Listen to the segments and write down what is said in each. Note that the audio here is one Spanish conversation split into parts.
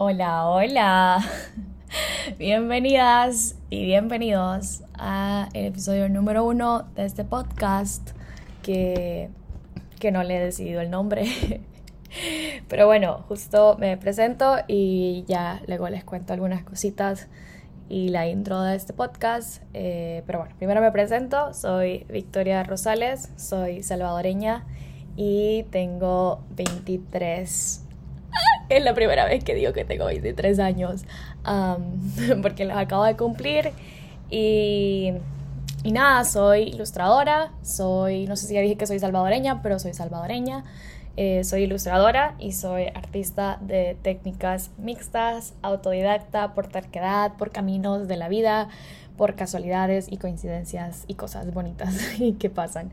Hola, hola. Bienvenidas y bienvenidos a el episodio número uno de este podcast que, que no le he decidido el nombre. Pero bueno, justo me presento y ya luego les cuento algunas cositas y la intro de este podcast. Eh, pero bueno, primero me presento, soy Victoria Rosales, soy salvadoreña y tengo 23 es la primera vez que digo que tengo 23 años, porque los acabo de cumplir. Y, y, nada, soy ilustradora, soy, no sé si ya dije que soy salvadoreña, pero soy salvadoreña. Eh, soy ilustradora y soy artista de técnicas mixtas, autodidacta, por terquedad, por caminos de la vida, por casualidades y coincidencias y cosas bonitas que pasan.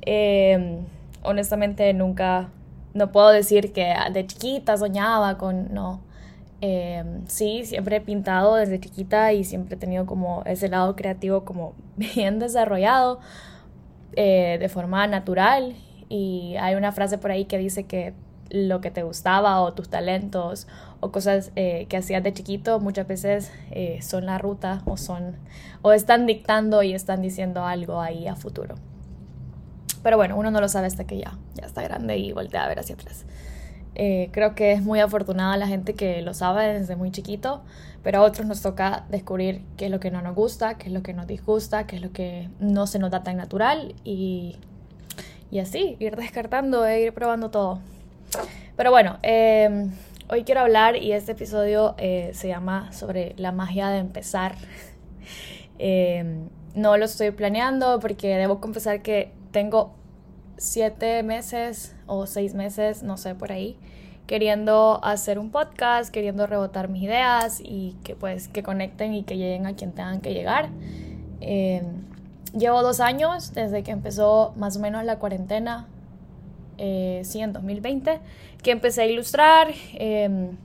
Em, honestamente nunca no puedo decir que de chiquita soñaba con, no. Eh, sí, siempre he pintado desde chiquita y siempre he tenido como ese lado creativo como bien desarrollado eh, de forma natural. Y hay una frase por ahí que dice que lo que te gustaba o tus talentos o cosas eh, que hacías de chiquito muchas veces son la ruta o son o están dictando y están diciendo algo ahí a futuro. Pero bueno, uno no lo sabe hasta que ya, ya está grande y voltea a ver hacia atrás. Eh, creo que es muy afortunada la gente que lo sabe desde muy chiquito, pero a otros nos toca descubrir qué es lo que no nos gusta, qué es lo que nos disgusta, qué es lo que no se nos da tan natural y, y así, ir descartando e ir probando todo. Pero bueno, em, hoy quiero hablar y este episodio eh, se llama sobre la magia de empezar. Em, no lo estoy planeando porque debo confesar que tengo siete meses o seis meses, no sé, por ahí, queriendo hacer un podcast, queriendo rebotar mis ideas y que pues que conecten y que lleguen a quien tengan que llegar. Em, llevo dos años desde que empezó más o menos la cuarentena, eh, sí, en 2020, que empecé a ilustrar. Em,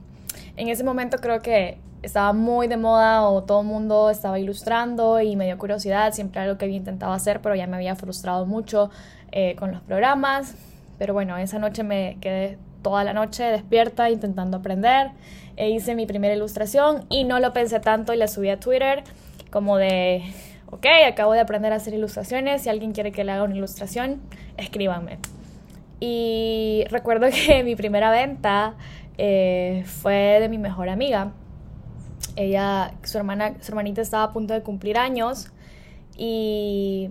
en ese momento creo que estaba muy de moda o todo el mundo estaba ilustrando y me dio curiosidad, siempre algo que había intentado hacer, pero ya me había frustrado mucho eh, con los programas. Pero bueno, esa noche me quedé toda la noche despierta intentando aprender. E hice mi primera ilustración y no lo pensé tanto y la subí a Twitter como de, ok, acabo de aprender a hacer ilustraciones, si alguien quiere que le haga una ilustración, escríbanme. Y recuerdo que mi primera venta eh, fue de mi mejor amiga ella, su hermana, su hermanita estaba a punto de cumplir años y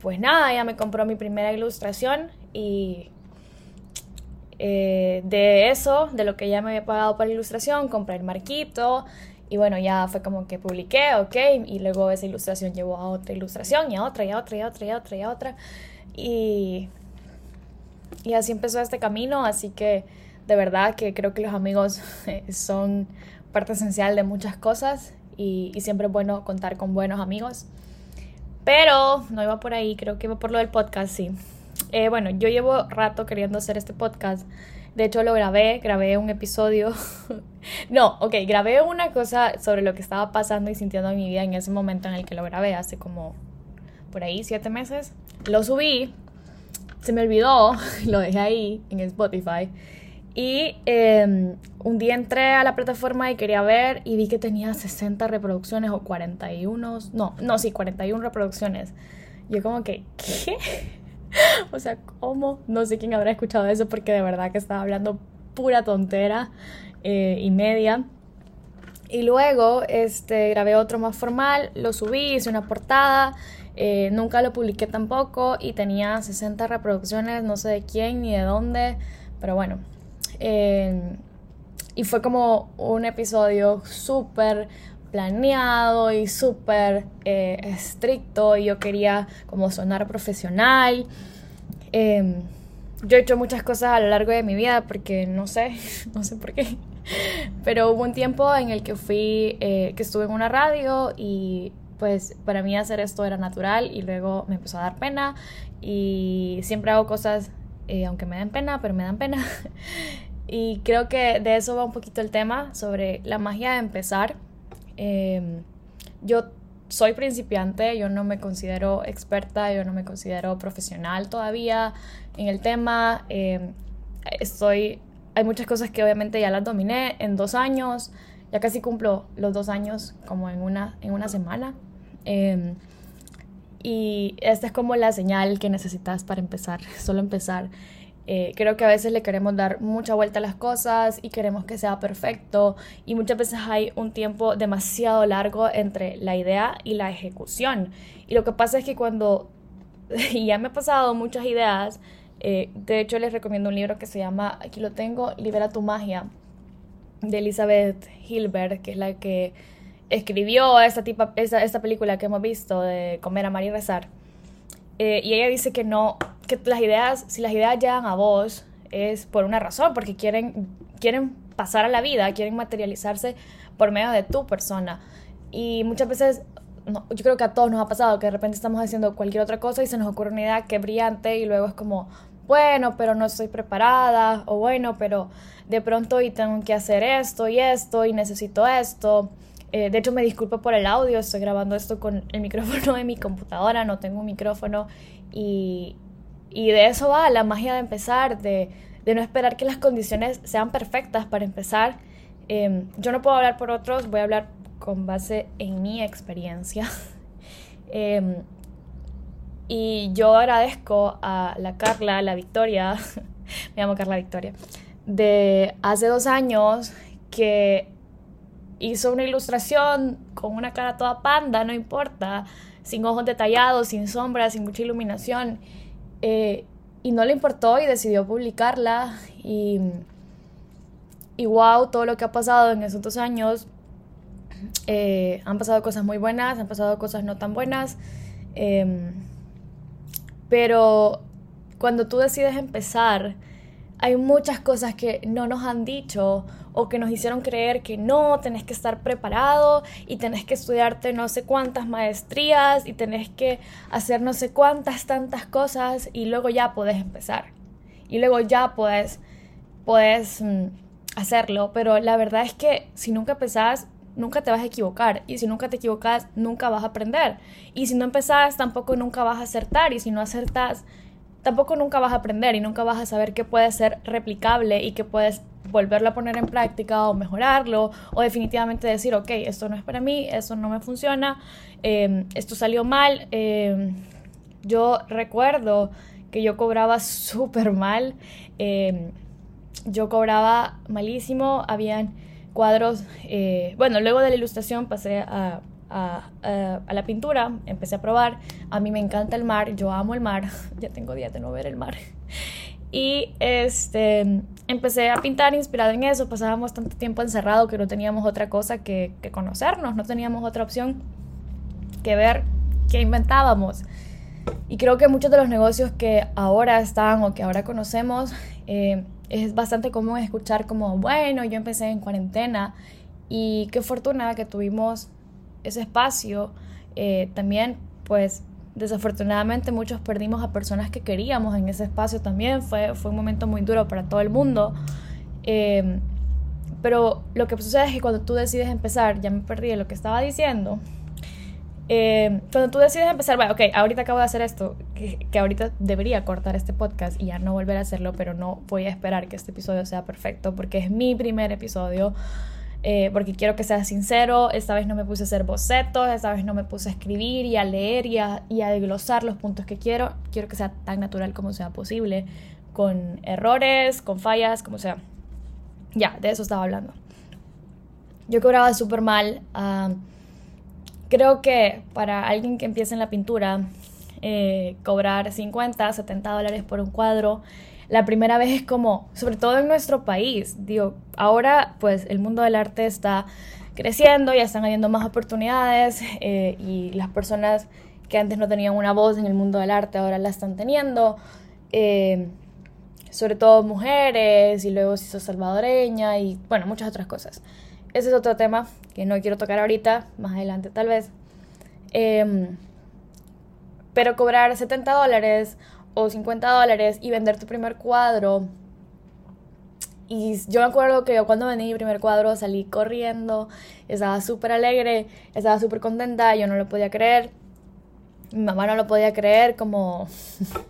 pues nada, ella me compró mi primera ilustración y eh, de eso, de lo que ella me había pagado para la ilustración, compré el marquito y bueno, ya fue como que publiqué, ok, y luego esa ilustración llevó a otra ilustración y a otra y a otra y a otra y a otra y a otra. Y, y así empezó este camino, así que de verdad que creo que los amigos son parte esencial de muchas cosas y, siempre es bueno contar con buenos amigos. Pero no iba por ahí, creo que iba por lo del podcast, sí. Eh, bueno, yo llevo rato queriendo hacer este podcast. De hecho, lo grabé, grabé un episodio. no, ok, grabé una cosa sobre lo que estaba pasando y sintiendo en mi vida en ese momento en el que lo grabé, hace como por ahí siete meses. Lo subí, se me olvidó, lo dejé ahí en Spotify. Y em, un día entré a la plataforma y quería ver y vi que tenía 60 reproducciones o 41, no, no, sí, 41 reproducciones. Yo como que, ¿qué? o sea, ¿cómo? No sé quién habrá escuchado eso porque de verdad que estaba hablando pura tontera eh, y media. Y luego este, grabé otro más formal, lo subí, hice una portada, eh, nunca lo publiqué tampoco y tenía 60 reproducciones, no sé de quién ni de dónde, pero bueno, y fue como un episodio súper planeado y súper eh, estricto y yo quería como sonar profesional. Em, yo he hecho muchas cosas a lo largo de mi vida porque no sé, no sé por qué. Pero hubo un tiempo en el que fui, eh, que estuve en una radio y pues para mí hacer esto era natural y luego me empezó a dar pena y siempre hago cosas eh, aunque me den pena, pero me dan pena. Y creo que de eso va un poquito el tema, sobre la magia de empezar. Em, yo soy principiante, yo no me considero experta, yo no me considero profesional todavía en el tema. Em, estoy hay muchas cosas que obviamente ya las dominé en dos años, ya casi cumplo los dos años como en una, en una semana. Em, y esta es como la señal que necesitas para empezar, solo empezar. Eh, creo que a veces le queremos dar mucha vuelta a las cosas y queremos que sea perfecto y muchas veces hay un tiempo demasiado largo entre la idea y la ejecución. Y lo que pasa es que cuando, ya me he pasado muchas ideas, eh, de hecho les recomiendo un libro que se llama, aquí lo tengo, Libera tu magia, de Elizabeth Hilbert, que es la que escribió esta, tipa, esta, esta película que hemos visto de Comer, Amar y Rezar. Eh, y ella dice que no, que las ideas, si las ideas llegan a vos, es por una razón, porque quieren, quieren pasar a la vida, quieren materializarse por medio de tu persona. Y muchas veces, yo creo que a todos nos ha pasado que de repente estamos haciendo cualquier otra cosa y se nos ocurre una idea que brillante y luego es como, bueno, pero no estoy preparada, o bueno, pero de pronto y tengo que hacer esto y esto y necesito esto. Eh, de hecho, me disculpo por el audio, estoy grabando esto con el micrófono de mi computadora, no tengo un micrófono y, y de eso va la magia de empezar, de, de, no esperar que las condiciones sean perfectas para empezar. Em, yo no puedo hablar por otros, voy a hablar con base en mi experiencia. Em, y yo agradezco a la Carla, a la Victoria, me llamo Carla Victoria, de hace dos años que hizo una ilustración con una cara toda panda, no importa, sin ojos detallados, sin sombras, sin mucha iluminación. Eh, y no le importó y decidió publicarla. Y, y wow, todo lo que ha pasado en esos dos años. Eh, han pasado cosas muy buenas, han pasado cosas no tan buenas. Em, pero cuando tú decides empezar, hay muchas cosas que no nos han dicho o que nos hicieron creer que no, tenés que estar preparado y tenés que estudiarte no sé cuántas maestrías y tenés que hacer no sé cuántas tantas cosas y luego ya puedes empezar. Y luego ya puedes, puedes mm, hacerlo, pero la verdad es que si nunca empezás, nunca te vas a equivocar. Y si nunca te equivocas, nunca vas a aprender. Y si no empezás, tampoco nunca vas a acertar. Y si no acertas, tampoco nunca vas a aprender y nunca vas a saber qué puede ser replicable y qué puedes volverlo a poner en práctica o mejorarlo o definitivamente decir, ok, esto no es para mí, esto no me funciona, em, esto salió mal. Em, yo recuerdo que yo cobraba súper mal, em, yo cobraba malísimo, habían cuadros, eh, bueno, luego de la ilustración pasé a a, la pintura, empecé a probar. A mí me encanta el mar, yo amo el mar, ya tengo días de no ver el mar. Y este, empecé a pintar inspirado en eso. Pasábamos tanto tiempo encerrado que no teníamos otra cosa que, que conocernos, no teníamos otra opción que ver qué inventábamos. Y creo que muchos de los negocios que ahora están o que ahora conocemos, eh, es bastante común escuchar como, bueno, yo empecé en cuarentena y qué fortuna que tuvimos ese espacio, eh, también pues desafortunadamente muchos perdimos a personas que queríamos en ese espacio también, fue, fue un momento muy duro para todo el mundo. Em, pero lo que sucede es que cuando tú decides empezar, ya me perdí lo que estaba diciendo, em, cuando tú decides empezar, bueno, ok, ahorita acabo de hacer esto, que, ahorita debería cortar este podcast y ya no volver a hacerlo, pero no voy a esperar que este episodio sea perfecto porque es mi primer episodio. Eh, porque quiero que sea sincero, esta vez no me puse a hacer bocetos, esta vez no me puse a escribir y a leer y a, y a desglosar los puntos que quiero, quiero que sea tan natural como sea posible, con errores, con fallas, como sea. Ya, de eso estaba hablando. Yo cobraba súper mal. Ah, creo que para alguien que empieza en la pintura, eh, cobrar 50, 70 dólares por un cuadro la primera vez es como, sobre todo en nuestro país, digo, ahora pues el mundo del arte está creciendo, ya están habiendo más oportunidades eh, y las personas que antes no tenían una voz en el mundo del arte ahora la están teniendo, eh, sobre todo mujeres y luego si sos salvadoreña y bueno, muchas otras cosas. Ese es otro tema que no quiero tocar ahorita, más adelante tal vez. Em, pero cobrar 70 dólares o 50 dólares y vender tu primer cuadro. Y yo me acuerdo que yo cuando vendí mi primer cuadro salí corriendo, estaba súper alegre, estaba súper contenta, yo no lo podía creer. Mi mamá no lo podía creer, como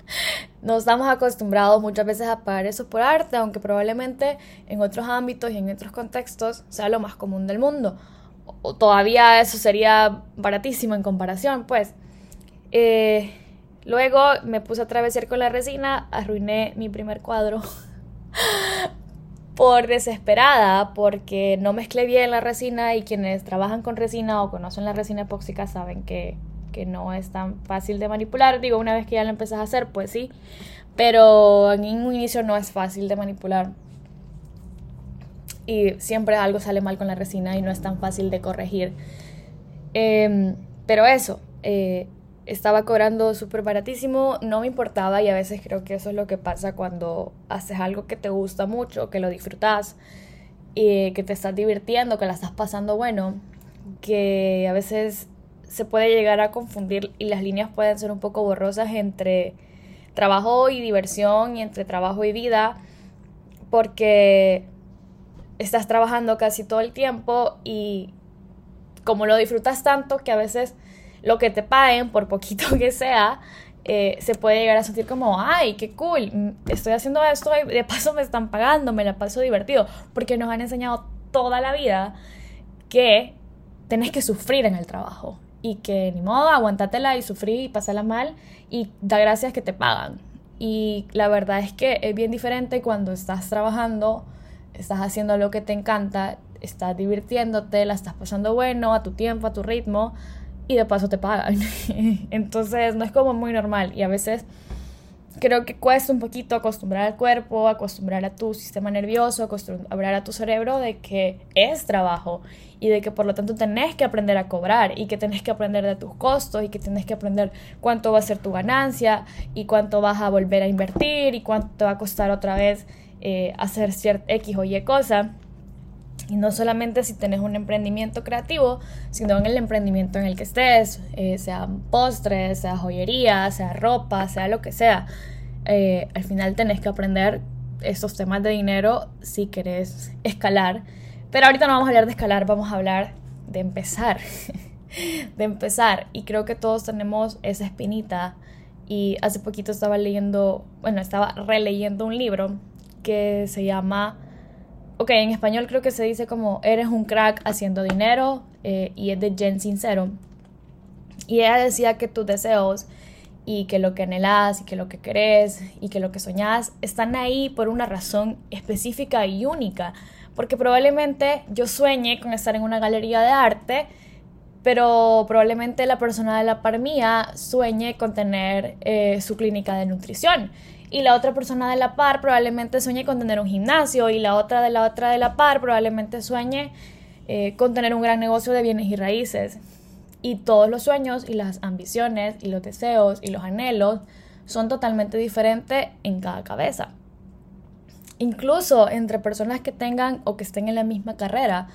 nos estamos acostumbrados muchas veces a pagar eso por arte, aunque probablemente en otros ámbitos y en otros contextos sea lo más común del mundo. O todavía eso sería baratísimo en comparación, pues. Eh, luego me puse a atravesar con la resina, arruiné mi primer cuadro por desesperada, porque no mezclé bien la resina y quienes trabajan con resina o conocen la resina epóxica saben que, que no es tan fácil de manipular. Digo, una vez que ya lo empezás a hacer, pues sí, pero en un inicio no es fácil de manipular. Y siempre algo sale mal con la resina y no es tan fácil de corregir. Em, pero eso, eh, estaba cobrando súper baratísimo, no me importaba y a veces creo que eso es lo que pasa cuando haces algo que te gusta mucho, que lo disfrutas y que te estás divirtiendo, que la estás pasando bueno, que a veces se puede llegar a confundir y las líneas pueden ser un poco borrosas entre trabajo y diversión y entre trabajo y vida porque estás trabajando casi todo el tiempo y como lo disfrutas tanto que a veces lo que te paguen, por poquito que sea, eh, se puede llegar a sentir como, ay, qué cool, mm, estoy haciendo esto y de paso me están pagando, me la paso divertido, porque nos han enseñado toda la vida que tenés que sufrir en el trabajo y que ni modo, aguantatela y sufrir y pasarla mal y da gracias que te pagan. Y la verdad es que es bien diferente cuando estás trabajando, estás haciendo lo que te encanta, estás divirtiéndote, la estás pasando bueno, a tu tiempo, a tu ritmo, y de paso te pagan. Entonces no es como muy normal y a veces creo que cuesta un poquito acostumbrar al cuerpo, acostumbrar a tu sistema nervioso, acostumbrar a tu cerebro de que es trabajo y de que por lo tanto tenés que aprender a cobrar y que tenés que aprender de tus costos y que tenés que aprender cuánto va a ser tu ganancia y cuánto vas a volver a invertir y cuánto te va a costar otra vez eh, hacer cierta X o Y cosa. Y no solamente si tenés un emprendimiento creativo, sino en el emprendimiento en el que estés, eh, sea postres, sea joyería, sea ropa, sea lo que sea. Eh, al final tenés que aprender estos temas de dinero si querés escalar. Pero ahorita no vamos a hablar de escalar, vamos a hablar de empezar. de empezar. Y creo que todos tenemos esa espinita. Y hace poquito estaba leyendo, bueno, estaba releyendo un libro que se llama ok, en español creo que se dice como eres un crack haciendo dinero eh, y es de Jen Sincero. Y ella decía que tus deseos y que lo que anhelas y que lo que querés y que lo que soñás están ahí por una razón específica y única. Porque probablemente yo sueñe con estar en una galería de arte, pero probablemente la persona de la par mía sueñe con tener eh, su clínica de nutrición y la otra persona de la par probablemente sueñe con tener un gimnasio y la otra de la otra de la par probablemente sueñe eh, con tener un gran negocio de bienes y raíces. Y todos los sueños y las ambiciones y los deseos y los anhelos son totalmente diferentes en cada cabeza. Incluso entre personas que tengan o que estén en la misma carrera,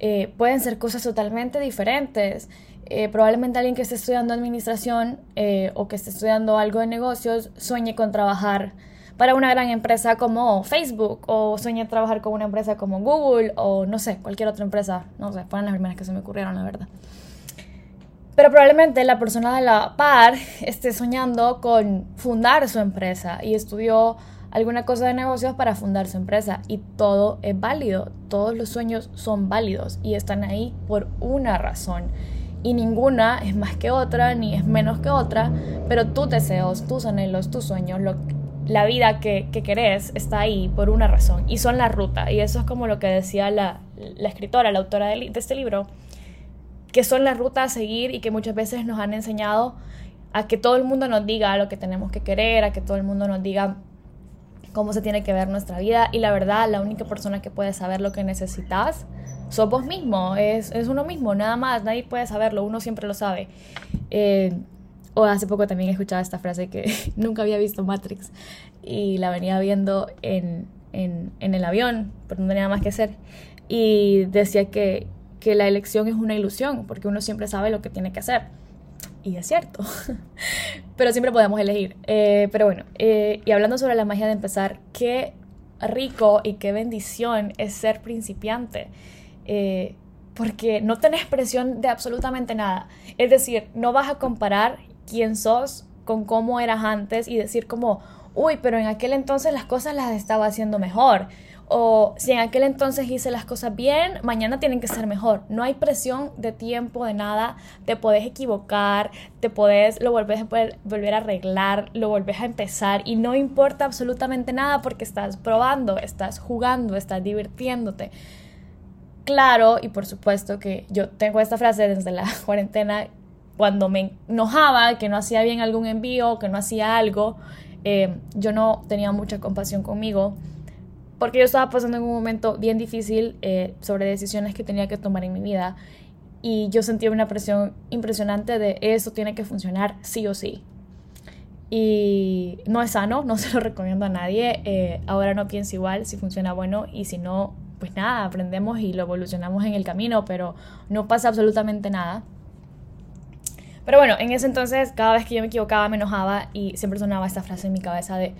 eh, pueden ser cosas totalmente diferentes. Eh, probablemente alguien que esté estudiando administración eh, o que esté estudiando algo de negocios sueñe con trabajar para una gran empresa como Facebook o sueñe trabajar con una empresa como Google o no sé, cualquier otra empresa. No sé, fueron las primeras que se me ocurrieron, la verdad. Pero probablemente la persona de la par esté soñando con fundar su empresa y estudió alguna cosa de negocios para fundar su empresa y todo es válido, todos los sueños son válidos y están ahí por una razón y ninguna es más que otra ni es menos que otra, pero tus deseos, tus anhelos, tus sueños, la vida que, que, querés está ahí por una razón y son la ruta. Y eso es como lo que decía la, la escritora, la autora de, de, este libro, que son la ruta a seguir y que muchas veces nos han enseñado a que todo el mundo nos diga lo que tenemos que querer, a que todo el mundo nos diga cómo se tiene que ver nuestra vida y la verdad la única persona que puede saber lo que necesitas sos vos mismo, es, es, uno mismo, nada más, nadie puede saberlo, uno siempre lo sabe. Eh, o hace poco también he escuchado esta frase que nunca había visto Matrix y la venía viendo en, en, en, el avión, pero no tenía nada más que hacer. Y decía que, que la elección es una ilusión, porque uno siempre sabe lo que tiene que hacer. Y es cierto, pero siempre podemos elegir. Eh, pero bueno, eh, y hablando sobre la magia de empezar, qué rico y qué bendición es ser principiante. Eh, porque no tenés presión de absolutamente nada. Es decir, no vas a comparar quién sos con cómo eras antes y decir como, uy, pero en aquel entonces las cosas las estaba haciendo mejor. O si en aquel entonces hice las cosas bien, mañana tienen que ser mejor. No hay presión de tiempo, de nada. Te podés equivocar, te podés, lo volvés a volver a arreglar, lo volvés a empezar y no importa absolutamente nada porque estás probando, estás jugando, estás divirtiéndote. Claro, y por supuesto que yo tengo esta frase desde la cuarentena, cuando me enojaba, que no hacía bien algún envío, que no hacía algo, eh, yo no tenía mucha compasión conmigo porque yo estaba pasando en un momento bien difícil eh, sobre decisiones que tenía que tomar en mi vida y yo sentía una presión impresionante de eso tiene que funcionar sí o sí. Y no es sano, no se lo recomiendo a nadie. Eh, ahora no pienso igual, si funciona bueno y si no, pues nada, aprendemos y lo evolucionamos en el camino, pero no pasa absolutamente nada. Pero bueno, en ese entonces, cada vez que yo me equivocaba, me enojaba y siempre sonaba esta frase en mi cabeza de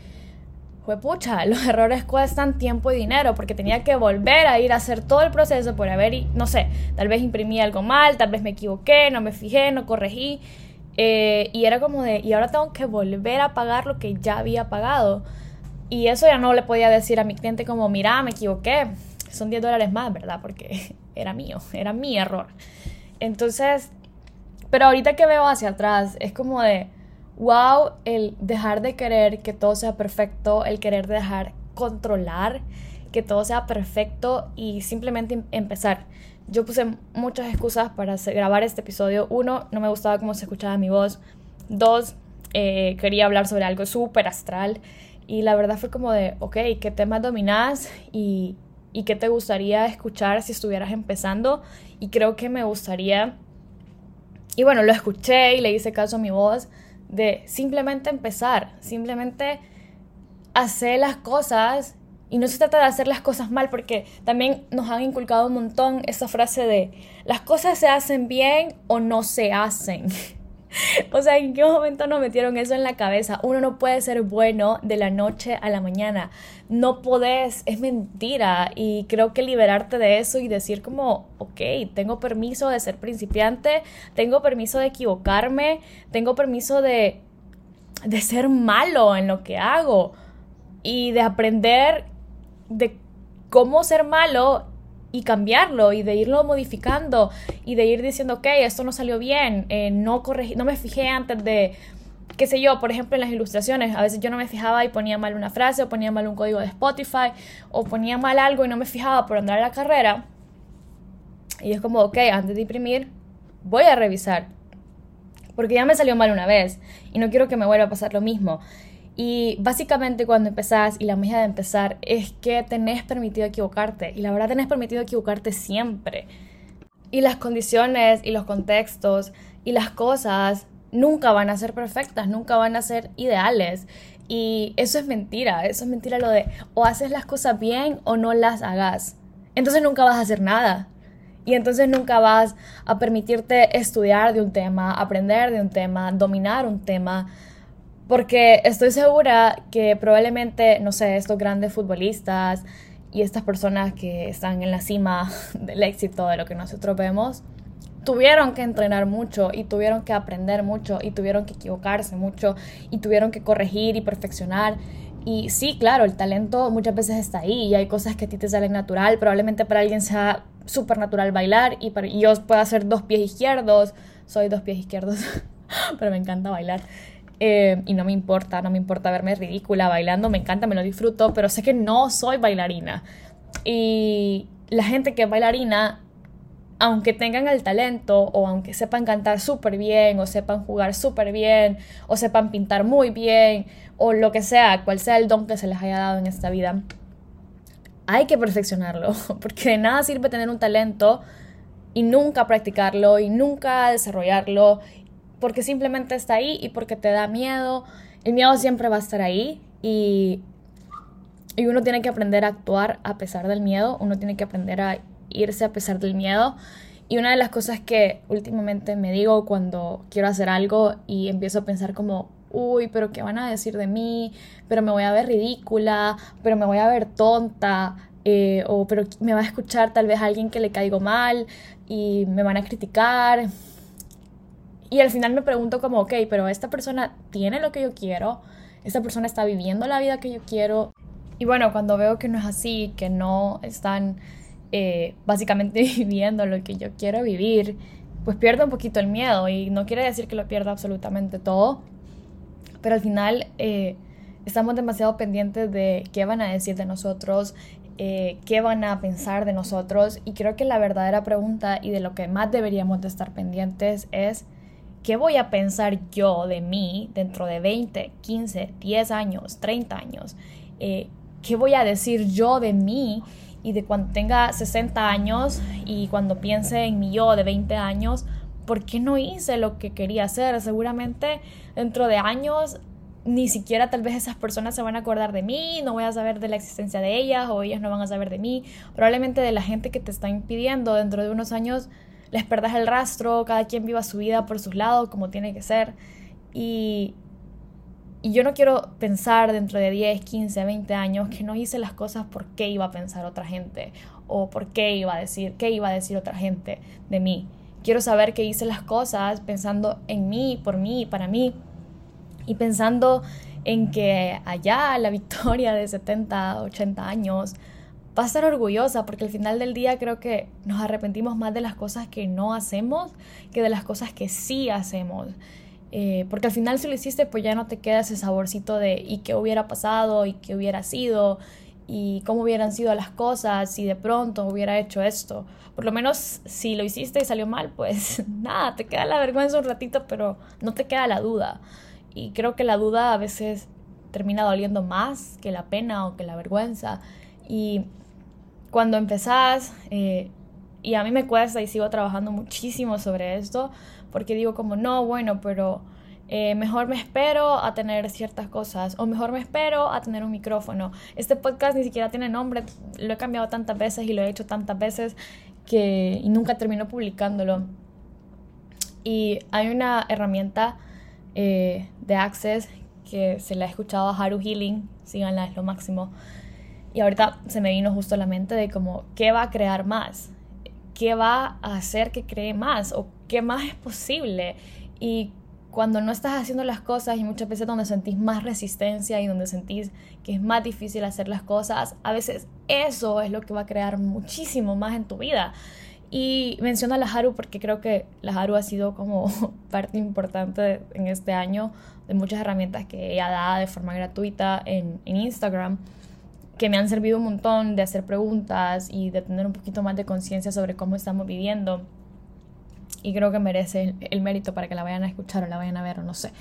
pucha, los errores cuestan tiempo y dinero porque tenía que volver a ir a hacer todo el proceso por haber, no sé, tal vez imprimí algo mal, tal vez me equivoqué, no me fijé, no corregí. Eh, y era como de, y ahora tengo que volver a pagar lo que ya había pagado. Y eso ya no le podía decir a mi cliente como, mira, me equivoqué, son 10 dólares más, ¿verdad? Porque era mío, era mi error. Entonces, pero ahorita que veo hacia atrás, es como de, wow, el dejar de querer que todo sea perfecto, el querer dejar controlar que todo sea perfecto y simplemente em-, empezar. Yo puse muchas excusas para grabar este episodio. Uno, no me gustaba cómo se escuchaba mi voz. Dos, eh, quería hablar sobre algo súper astral. Y la verdad fue como de, ok, ¿qué temas dominás? Y, y qué te gustaría escuchar si estuvieras empezando. Y creo que me gustaría... Y bueno, lo escuché y le hice caso a mi voz de simplemente empezar, simplemente hacer las cosas y no se trata de hacer las cosas mal porque también nos han inculcado un montón esa frase de las cosas se hacen bien o no se hacen. o sea, ¿en qué momento nos metieron eso en la cabeza? Uno no puede ser bueno de la noche a la mañana. No podés, es mentira. Y creo que liberarte de eso y decir como, ok, tengo permiso de ser principiante, tengo permiso de equivocarme, tengo permiso de, de ser malo en lo que hago y de aprender de cómo ser malo y cambiarlo y de irlo modificando y de ir diciendo, ok, esto no salió bien, eh, no, corregí, no me fijé antes de, qué sé yo, por ejemplo en las ilustraciones, a veces yo no me fijaba y ponía mal una frase o ponía mal un código de Spotify o ponía mal algo y no me fijaba por andar a la carrera. Y es como, ok, antes de imprimir, voy a revisar. Porque ya me salió mal una vez y no quiero que me vuelva a pasar lo mismo. Y básicamente cuando empezás, y la magia de empezar, es que tenés permitido equivocarte. Y la verdad tenés permitido equivocarte siempre. Y las condiciones y los contextos y las cosas nunca van a ser perfectas, nunca van a ser ideales. Y eso es mentira, eso es mentira lo de o haces las cosas bien o no las hagas. Entonces nunca vas a hacer nada. Y entonces nunca vas a permitirte estudiar de un tema, aprender de un tema, dominar un tema, porque estoy segura que probablemente, no sé, estos grandes futbolistas y estas personas que están en la cima del éxito de lo que nosotros vemos, tuvieron que entrenar mucho y tuvieron que aprender mucho y tuvieron que equivocarse mucho y tuvieron que corregir y perfeccionar. Y sí, claro, el talento muchas veces está ahí y hay cosas que a ti te salen natural. Probablemente para alguien sea súper natural bailar y, para, yo puedo hacer dos pies izquierdos. Soy dos pies izquierdos, pero me encanta bailar. Eh, y no me importa, no me importa verme ridícula bailando, me encanta, me lo disfruto, pero sé que no soy bailarina. Y la gente que es bailarina, aunque tengan el talento o aunque sepan cantar súper bien o sepan jugar súper bien o sepan pintar muy bien o lo que sea, cual sea el don que se les haya dado en esta vida, hay que perfeccionarlo, porque de nada sirve tener un talento y nunca practicarlo y nunca desarrollarlo porque simplemente está ahí y porque te da miedo. El miedo siempre va a estar ahí y, y uno tiene que aprender a actuar a pesar del miedo, uno tiene que aprender a irse a pesar del miedo. Y una de las cosas que últimamente me digo cuando quiero hacer algo y empiezo a pensar como, uy, pero ¿qué van a decir de mí? Pero me voy a ver ridícula, pero me voy a ver tonta, eh, o pero me va a escuchar tal vez alguien que le caigo mal y me van a criticar Y al final me pregunto como, ok, pero esta persona tiene lo que yo quiero, esta persona está viviendo la vida que yo quiero. Y bueno, cuando veo que no es así, que no están eh, básicamente viviendo lo que yo quiero vivir, pues pierdo un poquito el miedo y no quiere decir que lo pierda absolutamente todo, pero al final eh, estamos demasiado pendientes de qué van a decir de nosotros, eh, qué van a pensar de nosotros y creo que la verdadera pregunta y de lo que más deberíamos de estar pendientes es qué voy a pensar yo de mí dentro de 20, 15, 10 años, 30 años, eh, qué voy a decir yo de mí y de cuando tenga 60 años y cuando piense en mi yo de 20 años, ¿por qué no hice lo que quería hacer? Seguramente dentro de años ni siquiera tal vez esas personas se van a acordar de mí, no voy a saber de la existencia de ellas o ellas no van a saber de mí. Probablemente de la gente que te está impidiendo dentro de unos años les perdas el rastro, cada quien viva su vida por sus lados como tiene que ser. Y, y yo no quiero pensar dentro de 10, 15, 20 años que no hice las cosas por qué iba a pensar otra gente o por qué iba a decir, qué iba a decir otra gente de mí. Quiero saber que hice las cosas pensando en mí, por mí, para mí y pensando en que allá la Victoria de 70, 80 años va a estar orgullosa porque al final del día creo que nos arrepentimos más de las cosas que no hacemos que de las cosas que sí hacemos. Eh, porque al final si lo hiciste, pues ya no te queda ese saborcito de y qué hubiera pasado y qué hubiera sido y cómo hubieran sido las cosas si de pronto hubiera hecho esto. Por lo menos si lo hiciste y salió mal, pues nada, te queda la vergüenza un ratito, pero no te queda la duda. Y creo que la duda a veces termina doliendo más que la pena o que la vergüenza. Y cuando empezás, eh, y a mí me cuesta y sigo trabajando muchísimo sobre esto, porque digo como, no, bueno, pero eh, mejor me espero a tener ciertas cosas o mejor me espero a tener un micrófono. Este podcast ni siquiera tiene nombre, lo he cambiado tantas veces y lo he hecho tantas veces que y nunca termino publicándolo. Y hay una herramienta eh, de Access que se la he escuchado a Haru Healing, síganla, es lo máximo. Y ahorita se me vino justo a la mente de como, ¿qué va a crear más? ¿Qué va a hacer que cree más? ¿O qué más es posible. Y cuando no estás haciendo las cosas y muchas veces donde sentís más resistencia y donde sentís que es más difícil hacer las cosas, a veces eso es lo que va a crear muchísimo más en tu vida. Y menciono a la Haru porque creo que la Haru ha sido como parte importante en este año de muchas herramientas que ella da de forma gratuita en, en Instagram que me han servido un montón de hacer preguntas y de tener un poquito más de conciencia sobre cómo estamos viviendo y creo que merece el, mérito para que la vayan a escuchar o la vayan a ver o no sé.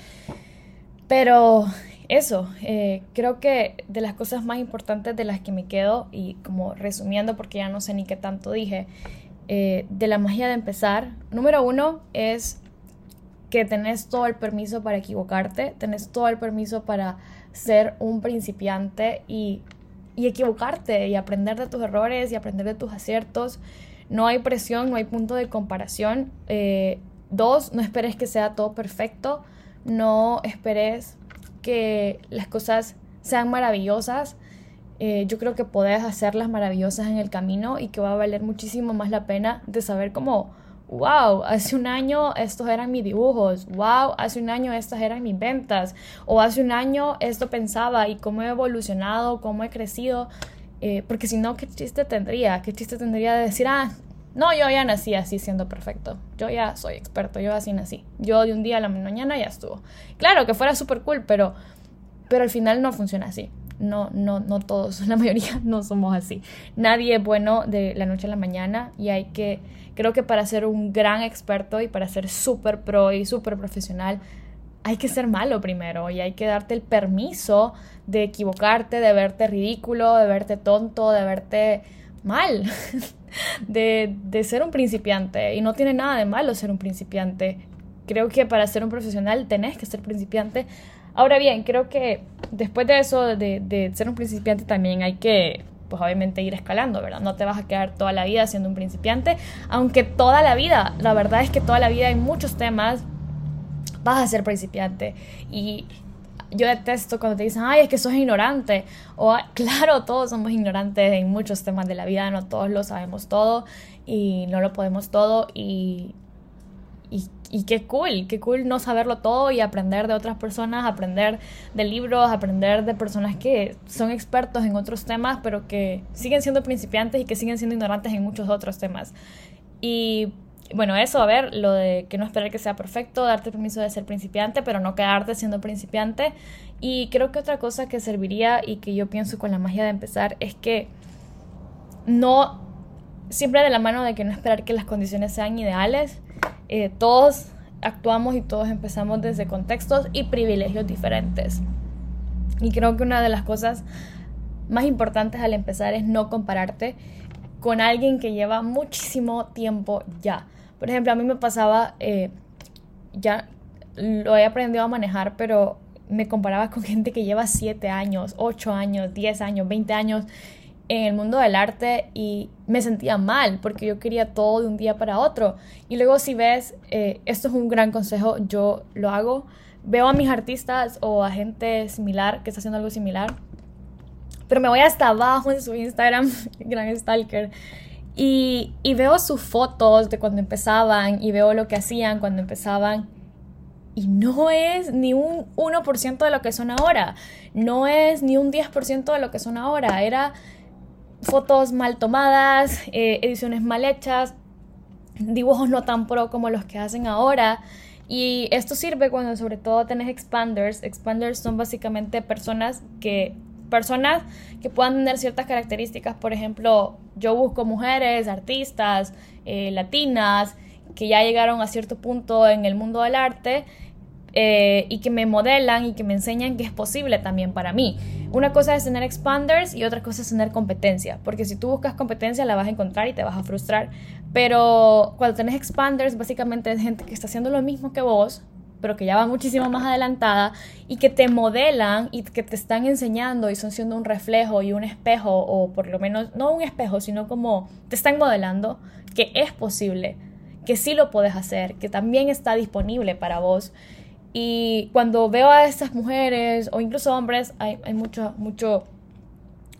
Pero eso, eh, creo que de las cosas más importantes de las que me quedo, y como resumiendo porque ya no sé ni qué tanto dije, eh, de la magia de empezar, número uno es que tenés todo el permiso para equivocarte, tenés todo el permiso para ser un principiante y, y equivocarte y aprender de tus errores y aprender de tus aciertos no hay presión, no hay punto de comparación. Eh, dos, no esperes que sea todo perfecto, no esperes que las cosas sean maravillosas. Eh, yo creo que podés hacerlas maravillosas en el camino y que va a valer muchísimo más la pena de saber cómo, wow, hace un año estos eran mis dibujos, wow, hace un año estas eran mis ventas, o hace un año esto pensaba y cómo he evolucionado, cómo he crecido. Eh, porque si no, ¿qué chiste tendría? ¿Qué chiste tendría de decir, ah, no, yo ya nací así siendo perfecto. Yo ya soy experto, yo así nací. Yo de un día a la mañana ya estuvo. Claro que fuera súper cool, pero, pero al final no funciona así. No, no, no todos, la mayoría no somos así. Nadie es bueno de la noche a la mañana y hay que, creo que para ser un gran experto y para ser súper pro y súper profesional, hay que ser malo primero y hay que darte el permiso de equivocarte, de verte ridículo, de verte tonto, de verte mal, de, de ser un principiante. Y no tiene nada de malo ser un principiante. Creo que para ser un profesional tenés que ser principiante. Ahora bien, creo que después de eso, de, ser un principiante, también hay que pues obviamente ir escalando, ¿verdad? No te vas a quedar toda la vida siendo un principiante, aunque toda la vida, la verdad es que toda la vida hay muchos temas vas a ser principiante. Y yo detesto cuando te dicen, ay, es que sos ignorante. O, claro, todos somos ignorantes en muchos temas de la vida, no todos lo sabemos todo y no lo podemos todo. Y, y qué cool, qué cool no saberlo todo y aprender de otras personas, aprender de libros, aprender de personas que son expertos en otros temas, pero que siguen siendo principiantes y que siguen siendo ignorantes en muchos otros temas. Y bueno, eso, a ver, lo de que no esperar que sea perfecto, darte permiso de ser principiante, pero no quedarte siendo principiante. Y creo que otra cosa que serviría y que yo pienso con la magia de empezar es que no, siempre de la mano de que no esperar que las condiciones sean ideales, eh, todos actuamos y todos empezamos desde contextos y privilegios diferentes. Y creo que una de las cosas más importantes al empezar es no compararte con alguien que lleva muchísimo tiempo ya. Por ejemplo, a mí me pasaba, eh, ya lo he aprendido a manejar, pero me comparaba con gente que lleva 7 años, 8 años, 10 años, 20 años en el mundo del arte y me sentía mal porque yo quería todo de un día para otro. Y luego si ves, eh, esto es un gran consejo, yo lo hago, veo a mis artistas o a gente similar que está haciendo algo similar, pero me voy hasta abajo en su Instagram, gran stalker, y, y veo sus fotos de cuando empezaban y veo lo que hacían cuando empezaban. Y no es ni un 1% de lo que son ahora, no es ni un 10% de lo que son ahora, era fotos mal tomadas, eh, ediciones mal hechas, dibujos no tan pro como los que hacen ahora. Y esto sirve cuando sobre todo tenés expanders. Expanders son básicamente personas que personas que puedan tener ciertas características. Por ejemplo, yo busco mujeres, artistas, eh, latinas, que ya llegaron a cierto punto en el mundo del arte eh, y que me modelan y que me enseñan que es posible también para mí. Una cosa es tener expanders y otra cosa es tener competencia, porque si tú buscas competencia la vas a encontrar y te vas a frustrar, pero cuando tenés expanders básicamente es gente que está haciendo lo mismo que vos, pero que ya va muchísimo más adelantada y que te modelan y que te están enseñando y son siendo un reflejo y un espejo, o por lo menos, no un espejo, sino como te están modelando que es posible, que sí lo puedes hacer, que también está disponible para vos y cuando veo a estas mujeres o incluso hombres, hay, hay mucho, mucho,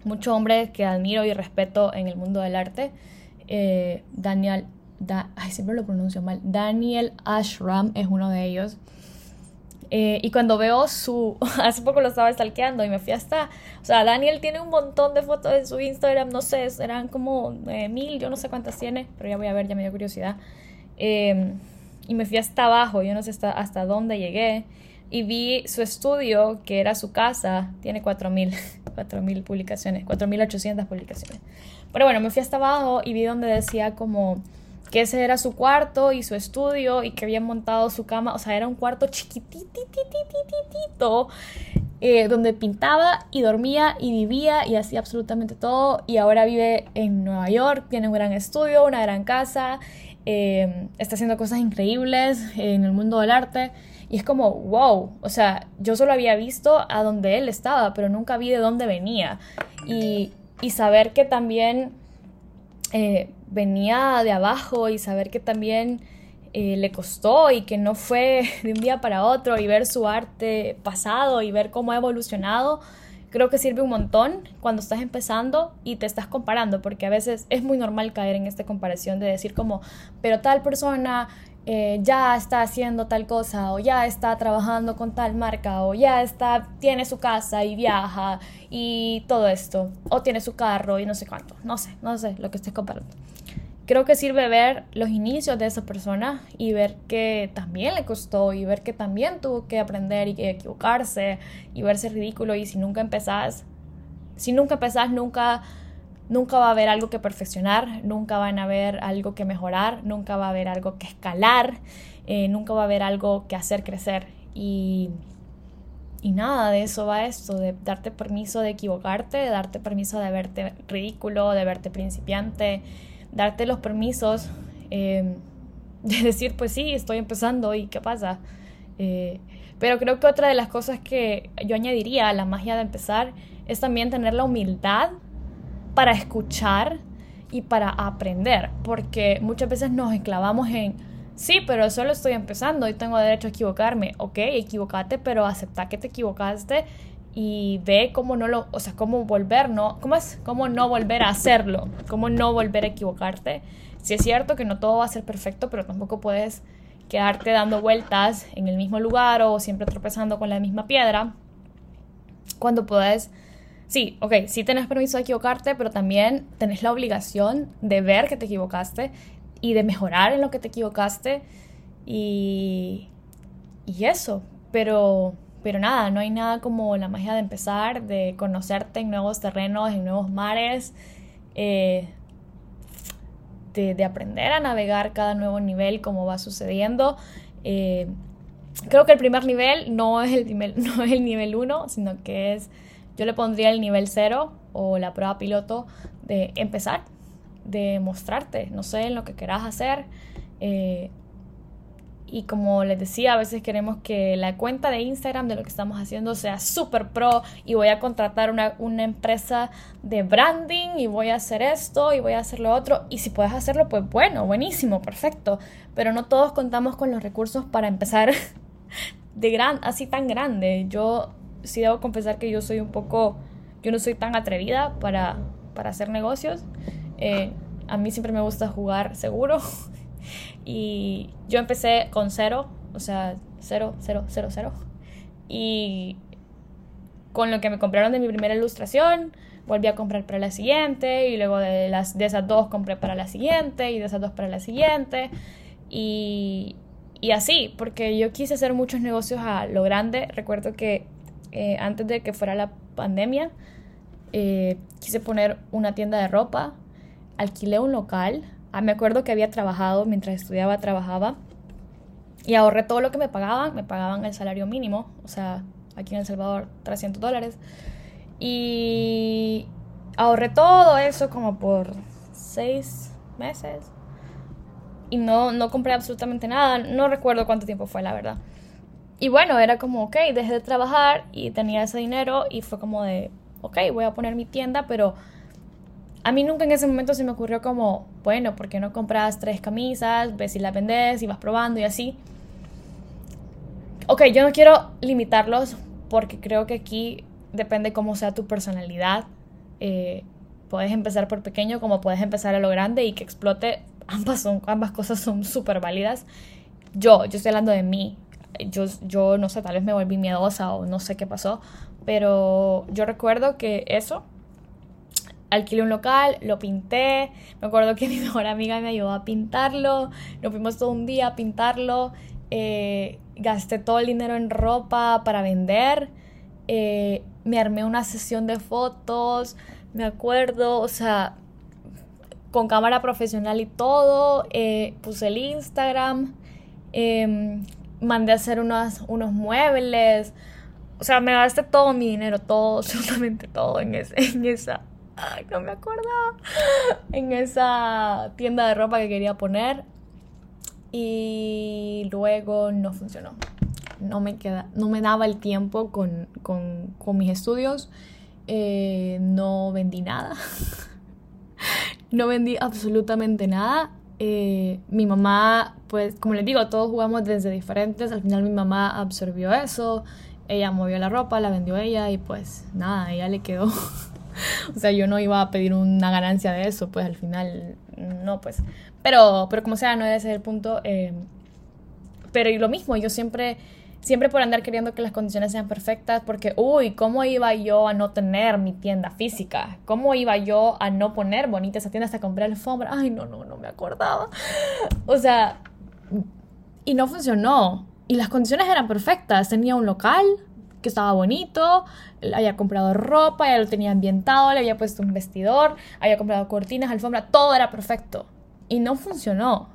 mucho hombre que admiro y respeto en el mundo del arte. Eh, Daniel, ay, siempre lo pronuncio mal. Daniel Ashram es uno de ellos. Eh, y cuando veo su. Hace poco lo estaba stalkeando y me fui hasta. O sea, Daniel tiene un montón de fotos en su Instagram, no sé, eran como mil, yo no sé cuántas tiene, pero ya voy a ver, ya me dio curiosidad. Eh, y me fui hasta abajo, yo no sé hasta, hasta dónde llegué, y vi su estudio, que era su casa, tiene 4.000, 4.000 publicaciones, 4.800 publicaciones. Pero bueno, me fui hasta abajo y vi donde decía como que ese era su cuarto y su estudio y que habían montado su cama, o sea, era un cuarto chiquitititititito, eh, donde pintaba y dormía y vivía y hacía absolutamente todo y ahora vive en Nueva York, tiene un gran estudio, una gran casa eh, está haciendo cosas increíbles en el mundo del arte. Y es como, wow, o sea, yo solo había visto a donde él estaba, pero nunca vi de dónde venía. Y, y saber que también eh, venía de abajo y saber que también eh, le costó y que no fue de un día para otro y ver su arte pasado y ver cómo ha evolucionado, creo que sirve un montón cuando estás empezando y te estás comparando, porque a veces es muy normal caer en esta comparación de decir como, pero tal persona eh, ya está haciendo tal cosa o ya está trabajando con tal marca o ya está tiene su casa y viaja y todo esto o tiene su carro y no sé cuánto no sé no sé lo que estés comparando creo que sirve ver los inicios de esa persona y ver que también le costó y ver que también tuvo que aprender y equivocarse y verse ridículo. Y si nunca empezás, si nunca empezás, nunca, nunca va a haber algo que perfeccionar, nunca van a haber algo que mejorar, nunca va a haber algo que escalar, eh, nunca va a haber algo que hacer crecer. Y... Y nada, de eso va esto, de darte permiso de equivocarte, de darte permiso de verte ridículo, de verte principiante, darte los permisos em, de decir, pues sí, estoy empezando y qué pasa. Eh, pero creo que otra de las cosas que yo añadiría a la magia de empezar es también tener la humildad para escuchar y para aprender, porque muchas veces nos enclavamos en, sí, pero solo estoy empezando y tengo derecho a equivocarme, ok, equivocate, pero acepta que te equivocaste y ve cómo no lo, o sea, cómo volver, ¿no? ¿Cómo es? Cómo no volver a hacerlo, cómo no volver a equivocarte. Si es cierto que no todo va a ser perfecto, pero tampoco puedes quedarte dando vueltas en el mismo lugar o siempre tropezando con la misma piedra, cuando puedes, sí, ok, sí tenés permiso de equivocarte, pero también tenés la obligación de ver que te equivocaste y de mejorar en lo que te equivocaste y, y eso, pero, pero nada, no hay nada como la magia de empezar, de conocerte en nuevos terrenos, en nuevos mares, eh, de, aprender a navegar cada nuevo nivel como va sucediendo. Eh, creo que el primer nivel no es el nivel, no es el nivel 1, sino que es, yo le pondría el nivel 0 o la prueba piloto de empezar, de mostrarte, no sé, en lo que quieras hacer. Eh, y como les decía, a veces queremos que la cuenta de Instagram de lo que estamos haciendo sea súper pro y voy a contratar una, una, empresa de branding y voy a hacer esto y voy a hacer lo otro. Y si puedes hacerlo, pues bueno, buenísimo, perfecto. Pero no todos contamos con los recursos para empezar de gran, así tan grande. Yo sí debo confesar que yo soy un poco, yo no soy tan atrevida para, para hacer negocios. Eh, a mí siempre me gusta jugar seguro y yo empecé con cero, o sea, cero, cero, cero, cero. Y con lo que me compraron de mi primera ilustración, volví a comprar para la siguiente y luego de, las, de esas dos compré para la siguiente y de esas dos para la siguiente. Y, y así, porque yo quise hacer muchos negocios a lo grande. Recuerdo que eh, antes de que fuera la pandemia, eh, quise poner una tienda de ropa, alquilé un local Ah, me acuerdo que había trabajado, mientras estudiaba, trabajaba. Y ahorré todo lo que me pagaban. Me pagaban el salario mínimo. O sea, aquí en El Salvador, 300 dólares. Y ahorré todo eso como por seis meses. Y no, no compré absolutamente nada. No recuerdo cuánto tiempo fue, la verdad. Y bueno, era como, ok, dejé de trabajar y tenía ese dinero y fue como de, ok, voy a poner mi tienda, pero a mí nunca en ese momento se me ocurrió como, bueno, ¿por qué no compras tres camisas? Ves si las vendes y vas probando y así. Ok, yo no quiero limitarlos porque creo que aquí depende cómo sea tu personalidad. Eh, puedes empezar por pequeño como puedes empezar a lo grande y que explote. Ambas, son, ambas cosas son súper válidas. Yo, yo estoy hablando de mí. Yo, yo no sé, tal vez me volví miedosa o no sé qué pasó. Pero yo recuerdo que eso alquilé un local, lo pinté. Me acuerdo que mi mejor amiga me ayudó a pintarlo. Nos fuimos todo un día a pintarlo. Eh, gasté todo el dinero en ropa para vender. Eh, me armé una sesión de fotos. Me acuerdo, o sea, con cámara profesional y todo. Eh, puse el Instagram. Em, mandé a hacer unos, unos muebles. O sea, me gasté todo mi dinero, todo, absolutamente todo en, ese, en esa no me acordaba. En esa tienda de ropa que quería poner. Y luego no funcionó. No me, queda, no me daba el tiempo con, mis estudios. Eh, no vendí nada. no vendí absolutamente nada. Eh, mi mamá, pues como les digo, todos jugamos desde diferentes. Al final mi mamá absorbió eso. Ella movió la ropa, la vendió ella y pues nada, ella le quedó o sea, yo no iba a pedir una ganancia de eso, pues al final, no, pues. Pero, pero como sea, no debe ser el punto. Eh, pero y lo mismo, yo siempre, siempre por andar queriendo que las condiciones sean perfectas, porque, uy, ¿cómo iba yo a no tener mi tienda física? ¿Cómo iba yo a no poner bonita esa tienda hasta comprar alfombra? Ay, no, no, no me acordaba. O sea, y no funcionó. Y las condiciones eran perfectas. Tenía un local, que estaba bonito, había comprado ropa, ya lo tenía ambientado, le había puesto un vestidor, había comprado cortinas, alfombra, todo era perfecto. Y no funcionó,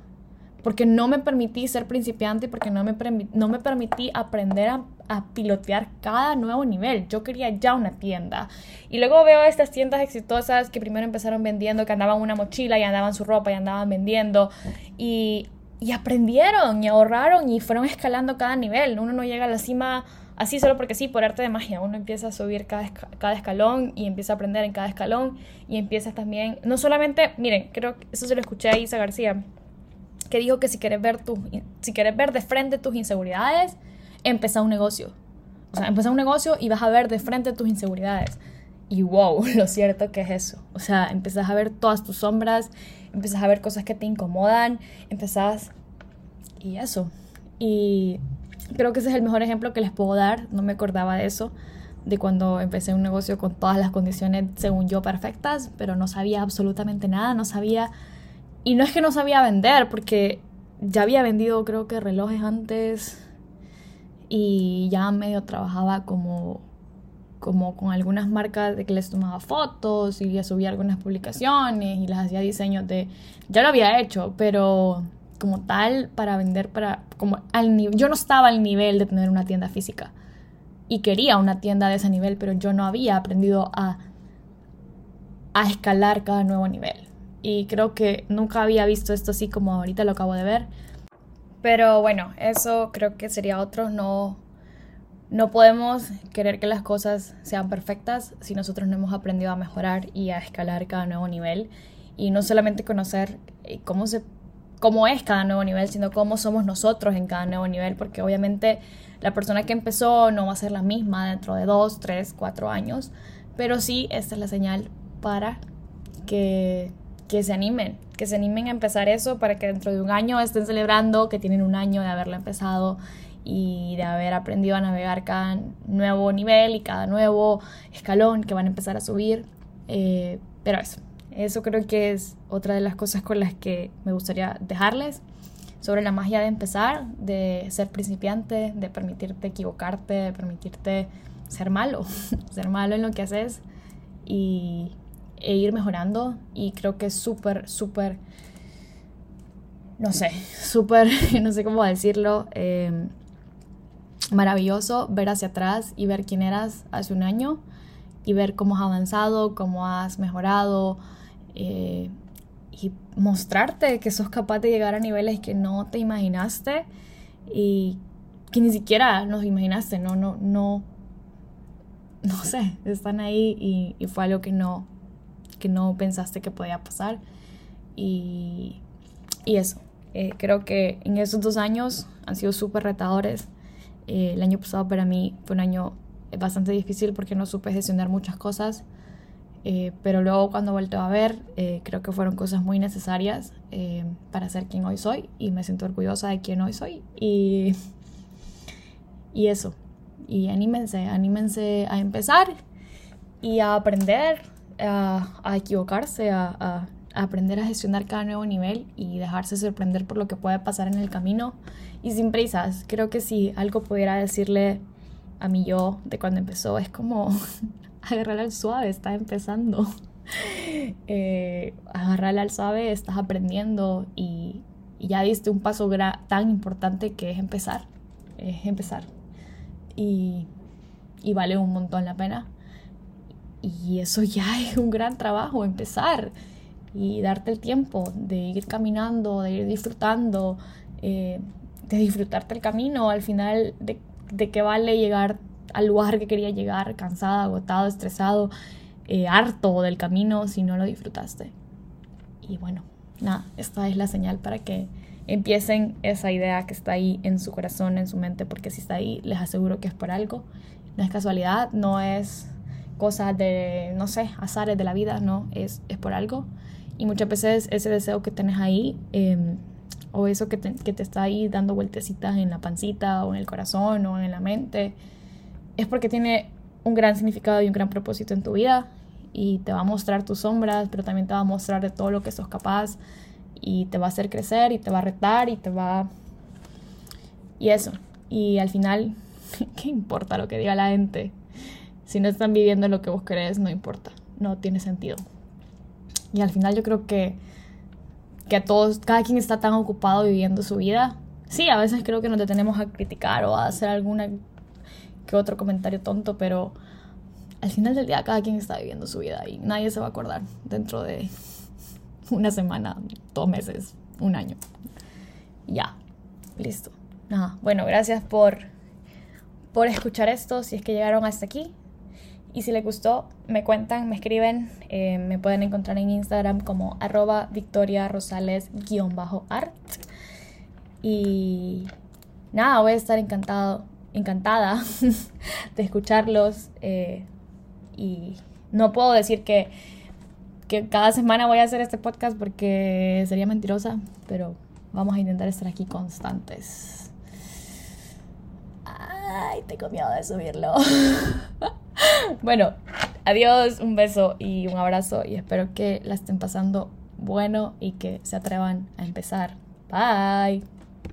porque no me permití ser principiante, porque no me, no me permití aprender a, a, pilotear cada nuevo nivel. Yo quería ya una tienda. Y luego veo estas tiendas exitosas que primero empezaron vendiendo, que andaban una mochila y andaban su ropa y andaban vendiendo. Y, y aprendieron y ahorraron y fueron escalando cada nivel. Uno no llega a la cima así solo porque sí, por arte de magia, uno empieza a subir cada, cada escalón y empieza a aprender en cada escalón y empieza también, no solamente, miren, creo que eso se lo escuché a Isa García, que dijo que si quieres ver, tu, si quieres ver de frente tus inseguridades, empieza un negocio. O sea, empieza un negocio y vas a ver de frente tus inseguridades. Y wow, lo cierto que es eso. O sea, empiezas a ver todas tus sombras, empiezas a ver cosas que te incomodan, empezás... Y eso, Y creo que ese es el mejor ejemplo que les puedo dar. No me acordaba de eso, de cuando empecé un negocio con todas las condiciones, según yo, perfectas, pero no sabía absolutamente nada, no sabía... Y no es que no sabía vender, porque ya había vendido creo que relojes antes y ya medio trabajaba como como con algunas marcas de que les tomaba fotos y subía algunas publicaciones y les hacía diseños de ya lo había hecho pero como tal para vender para como al yo no estaba al nivel de tener una tienda física. Y quería una tienda de ese nivel pero yo no había aprendido a a escalar cada nuevo nivel. Y creo que nunca había visto esto así como ahorita lo acabo de ver. Pero bueno eso creo que sería otro. No no podemos querer que las cosas sean perfectas si nosotros no hemos aprendido a mejorar y a escalar cada nuevo nivel. Y no solamente conocer eh, cómo se cómo es cada nuevo nivel, sino cómo somos nosotros en cada nuevo nivel, porque obviamente la persona que empezó no va a ser la misma dentro de dos, tres, cuatro años, pero sí esta es la señal para que, que se animen, que se animen a empezar eso para que dentro de un año estén celebrando que tienen un año de haberlo empezado y de haber aprendido a navegar cada nuevo nivel y cada nuevo escalón que van a empezar a subir. Eh, pero eso, eso creo que es otra de las cosas con las que me gustaría dejarles sobre la magia de empezar, de ser principiante, de permitirte equivocarte, de permitirte ser malo, ser malo en lo que haces y, e ir mejorando. Y creo que es súper, súper, no sé, súper, no sé cómo decirlo. Eh, maravilloso ver hacia atrás y ver quién eras hace un año y ver cómo has avanzado, cómo has mejorado eh, y mostrarte que sos capaz de llegar a niveles que no te imaginaste y que ni siquiera nos imaginaste, no, no, no, no sé, están ahí y, fue algo que no, que no pensaste que podía pasar. Y, y eso, eh, creo que en esos dos años han sido súper retadores. Eh, el año pasado para mí fue un año bastante difícil porque no supe gestionar muchas cosas, eh, pero luego cuando vuelto a ver, eh, creo que fueron cosas muy necesarias para ser quien hoy soy y me siento orgullosa de quien hoy soy. Y, y eso, y anímense, anímense a empezar y a aprender, a, a equivocarse, a, a aprender a gestionar cada nuevo nivel y dejarse sorprender por lo que puede pasar en el camino y sin prisas. Creo que si algo pudiera decirle a mí yo de cuando empezó es como agarrar al suave, está empezando. eh, al suave, estás aprendiendo y, ya diste un paso tan importante que es empezar. Es empezar. Y, y vale un montón la pena. Y eso ya es un gran trabajo, empezar y darte el tiempo de ir caminando, de ir disfrutando, eh, de disfrutarte el camino, al final de, de qué vale llegar al lugar que quería llegar, cansada, agotado, estresado, eh, harto del camino si no lo disfrutaste. Y bueno, nada, esta es la señal para que empiecen esa idea que está ahí en su corazón, en su mente, porque si está ahí, les aseguro que es por algo. No es casualidad, no es cosa de, no sé, azares de la vida, no, es, es por algo. Y muchas veces ese deseo que tienes ahí, eh, o eso que te, que te está ahí dando vueltecitas en la pancita o en el corazón o en la mente, es porque tiene un gran significado y un gran propósito en tu vida y te va a mostrar tus sombras, pero también te va a mostrar de todo lo que sos capaz y te va a hacer crecer y te va a retar y te va... Y eso. Y al final, ¿qué importa lo que diga la gente? Si no están viviendo lo que vos querés, no importa. No tiene sentido. Y al final yo creo que que a todos, cada quien está tan ocupado viviendo su vida. Sí, a veces creo que nos detenemos a criticar o a hacer alguna que otro comentario tonto, pero al final del día cada quien está viviendo su vida y nadie se va a acordar dentro de una semana, dos meses, un año. Ya, listo. Nada, bueno, gracias por, por escuchar esto, si es que llegaron hasta aquí. Y si les gustó, me cuentan, me escriben, eh, me pueden encontrar en Instagram como arroba Victoria Rosales-art. Y nada, voy a estar encantado, encantada de escucharlos. Eh, y no puedo decir que, que cada semana voy a hacer este podcast porque sería mentirosa, pero vamos a intentar estar aquí constantes. Ay, tengo miedo de subirlo. bueno, adiós, un beso y un abrazo y espero que la estén pasando bueno y que se atrevan a empezar. Bye.